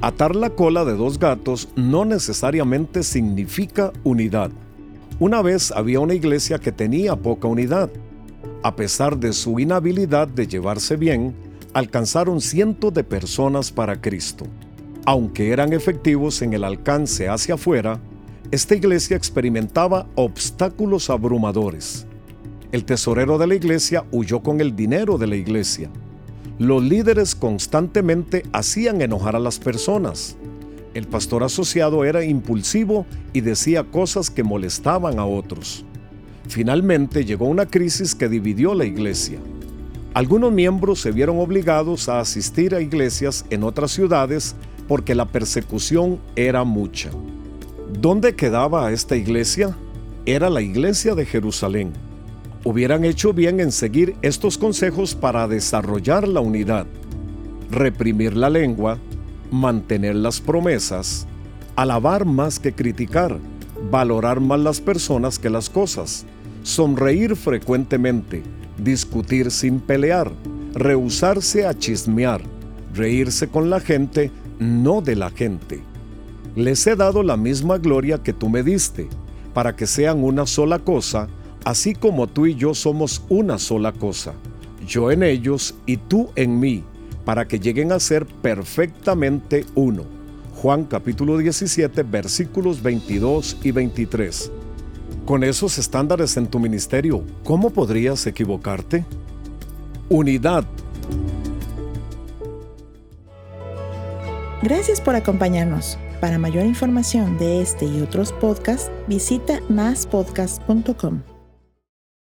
Atar la cola de dos gatos no necesariamente significa unidad. Una vez había una iglesia que tenía poca unidad. A pesar de su inhabilidad de llevarse bien, alcanzaron cientos de personas para Cristo. Aunque eran efectivos en el alcance hacia afuera, esta iglesia experimentaba obstáculos abrumadores. El tesorero de la iglesia huyó con el dinero de la iglesia. Los líderes constantemente hacían enojar a las personas. El pastor asociado era impulsivo y decía cosas que molestaban a otros. Finalmente llegó una crisis que dividió la iglesia. Algunos miembros se vieron obligados a asistir a iglesias en otras ciudades porque la persecución era mucha. ¿Dónde quedaba esta iglesia? Era la iglesia de Jerusalén. Hubieran hecho bien en seguir estos consejos para desarrollar la unidad, reprimir la lengua, mantener las promesas, alabar más que criticar, valorar más las personas que las cosas, sonreír frecuentemente, discutir sin pelear, rehusarse a chismear, reírse con la gente, no de la gente. Les he dado la misma gloria que tú me diste, para que sean una sola cosa, así como tú y yo somos una sola cosa, yo en ellos y tú en mí, para que lleguen a ser perfectamente uno. Juan capítulo 17 versículos 22 y 23. Con esos estándares en tu ministerio, ¿cómo podrías equivocarte? Unidad. Gracias por acompañarnos. Para mayor información de este y otros podcasts, visita maspodcast.com.